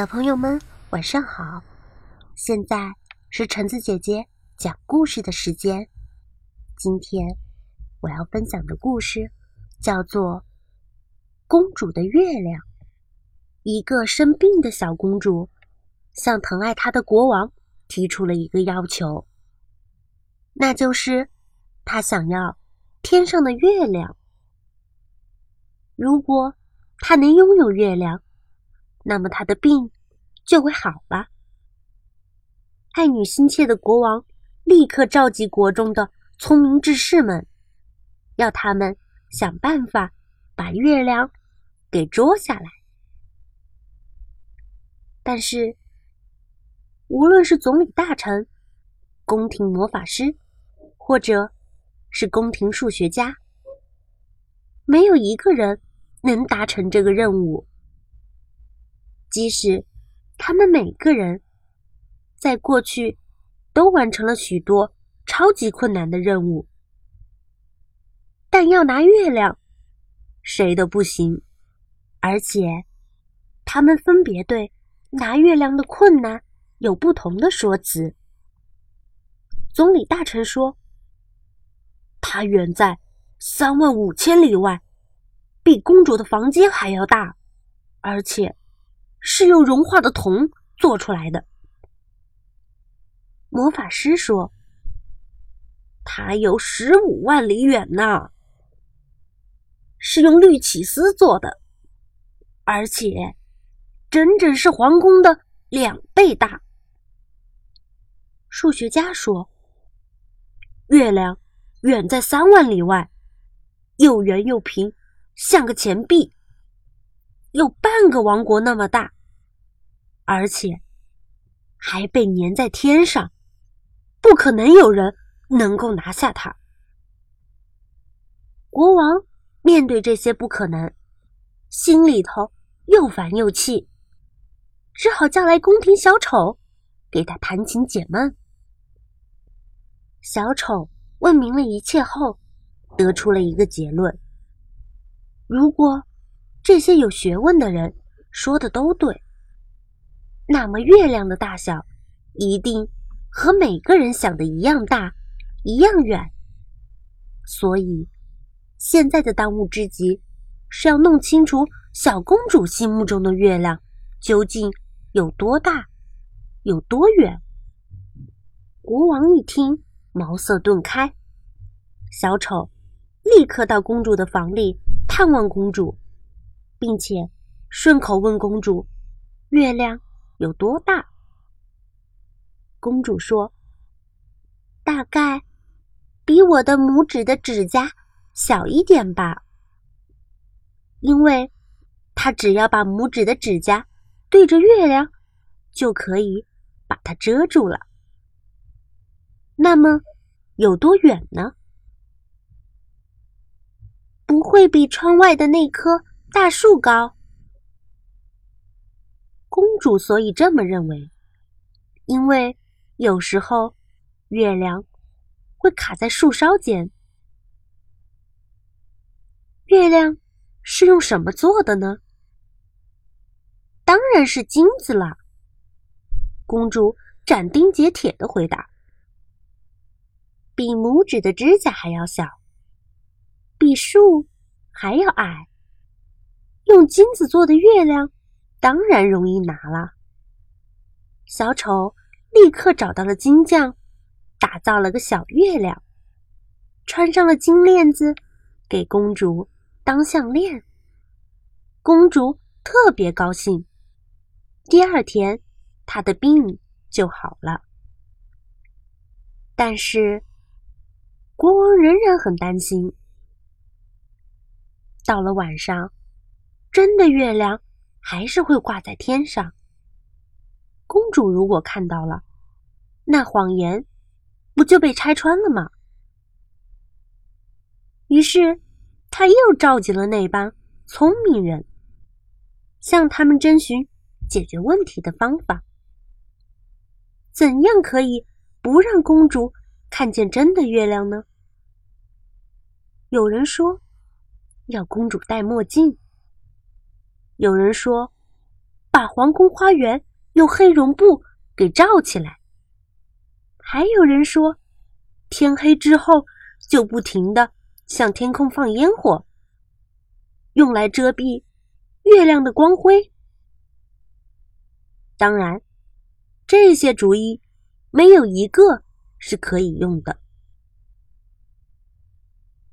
小朋友们，晚上好！现在是橙子姐姐讲故事的时间。今天我要分享的故事叫做《公主的月亮》。一个生病的小公主向疼爱她的国王提出了一个要求，那就是她想要天上的月亮。如果她能拥有月亮，那么他的病就会好了。爱女心切的国王立刻召集国中的聪明志士们，要他们想办法把月亮给捉下来。但是，无论是总理大臣、宫廷魔法师，或者是宫廷数学家，没有一个人能达成这个任务。即使他们每个人在过去都完成了许多超级困难的任务，但要拿月亮，谁都不行。而且，他们分别对拿月亮的困难有不同的说辞。总理大臣说：“它远在三万五千里外，比公主的房间还要大，而且。”是用融化的铜做出来的。魔法师说：“它有十五万里远呢，是用绿起丝做的，而且整整是皇宫的两倍大。”数学家说：“月亮远在三万里外，又圆又平，像个钱币。”又半个王国那么大，而且还被粘在天上，不可能有人能够拿下它。国王面对这些不可能，心里头又烦又气，只好叫来宫廷小丑给他弹琴解闷。小丑问明了一切后，得出了一个结论：如果。这些有学问的人说的都对。那么月亮的大小一定和每个人想的一样大，一样远。所以，现在的当务之急是要弄清楚小公主心目中的月亮究竟有多大，有多远。国王一听，茅塞顿开。小丑立刻到公主的房里探望公主。并且顺口问公主：“月亮有多大？”公主说：“大概比我的拇指的指甲小一点吧。”因为她只要把拇指的指甲对着月亮，就可以把它遮住了。那么有多远呢？不会比窗外的那棵。大树高，公主所以这么认为，因为有时候月亮会卡在树梢间。月亮是用什么做的呢？当然是金子了。公主斩钉截铁的回答：“比拇指的指甲还要小，比树还要矮。”用金子做的月亮，当然容易拿了。小丑立刻找到了金匠，打造了个小月亮，穿上了金链子，给公主当项链。公主特别高兴。第二天，她的病就好了。但是，国王仍然很担心。到了晚上。真的月亮还是会挂在天上。公主如果看到了，那谎言不就被拆穿了吗？于是，他又召集了那帮聪明人，向他们征询解决问题的方法。怎样可以不让公主看见真的月亮呢？有人说，要公主戴墨镜。有人说，把皇宫花园用黑绒布给罩起来。还有人说，天黑之后就不停的向天空放烟火，用来遮蔽月亮的光辉。当然，这些主意没有一个是可以用的。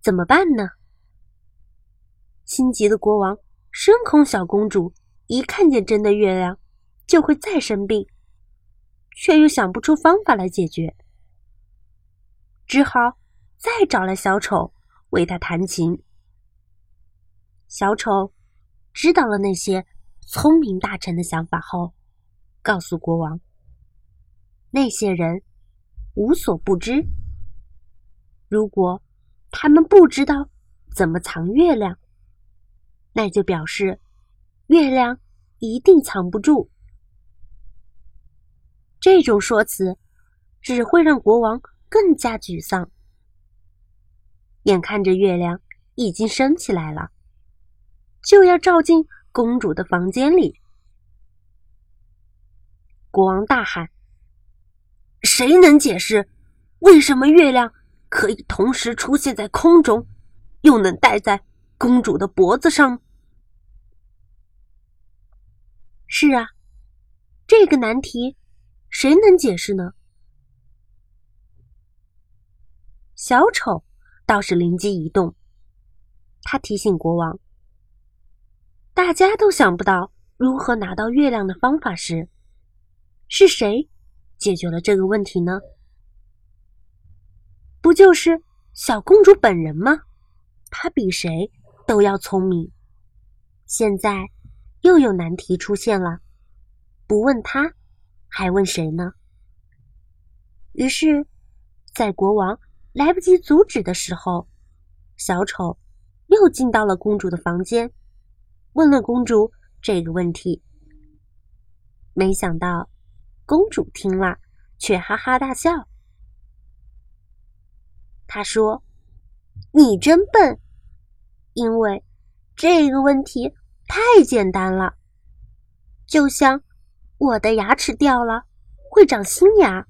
怎么办呢？心急的国王深恐小公主一看见真的月亮就会再生病，却又想不出方法来解决，只好再找来小丑为他弹琴。小丑知道了那些聪明大臣的想法后。告诉国王，那些人无所不知。如果他们不知道怎么藏月亮，那就表示月亮一定藏不住。这种说辞只会让国王更加沮丧。眼看着月亮已经升起来了，就要照进公主的房间里。国王大喊：“谁能解释，为什么月亮可以同时出现在空中，又能戴在公主的脖子上？”是啊，这个难题，谁能解释呢？小丑倒是灵机一动，他提醒国王：“大家都想不到如何拿到月亮的方法时。”是谁解决了这个问题呢？不就是小公主本人吗？她比谁都要聪明。现在又有难题出现了，不问他，还问谁呢？于是，在国王来不及阻止的时候，小丑又进到了公主的房间，问了公主这个问题。没想到。公主听了，却哈哈大笑。她说：“你真笨，因为这个问题太简单了。就像我的牙齿掉了会长新牙，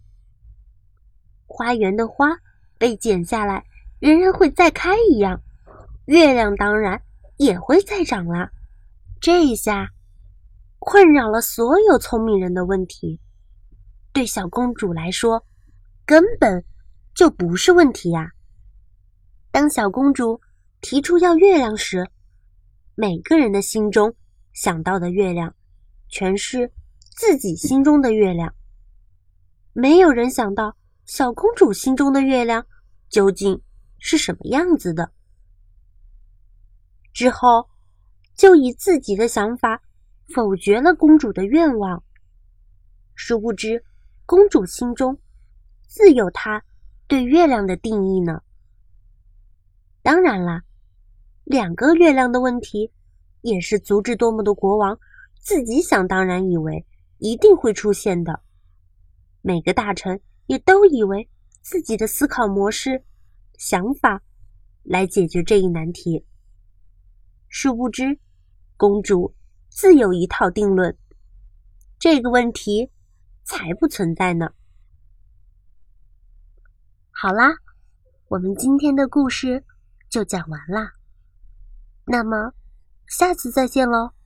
花园的花被剪下来仍然会再开一样，月亮当然也会再长了。这一下困扰了所有聪明人的问题。”对小公主来说，根本就不是问题呀。当小公主提出要月亮时，每个人的心中想到的月亮，全是自己心中的月亮。没有人想到小公主心中的月亮究竟是什么样子的。之后，就以自己的想法否决了公主的愿望。殊不知。公主心中自有她对月亮的定义呢。当然啦，两个月亮的问题也是足智多谋的国王自己想当然以为一定会出现的。每个大臣也都以为自己的思考模式、想法来解决这一难题。殊不知，公主自有一套定论。这个问题。才不存在呢。好啦，我们今天的故事就讲完啦。那么，下次再见喽。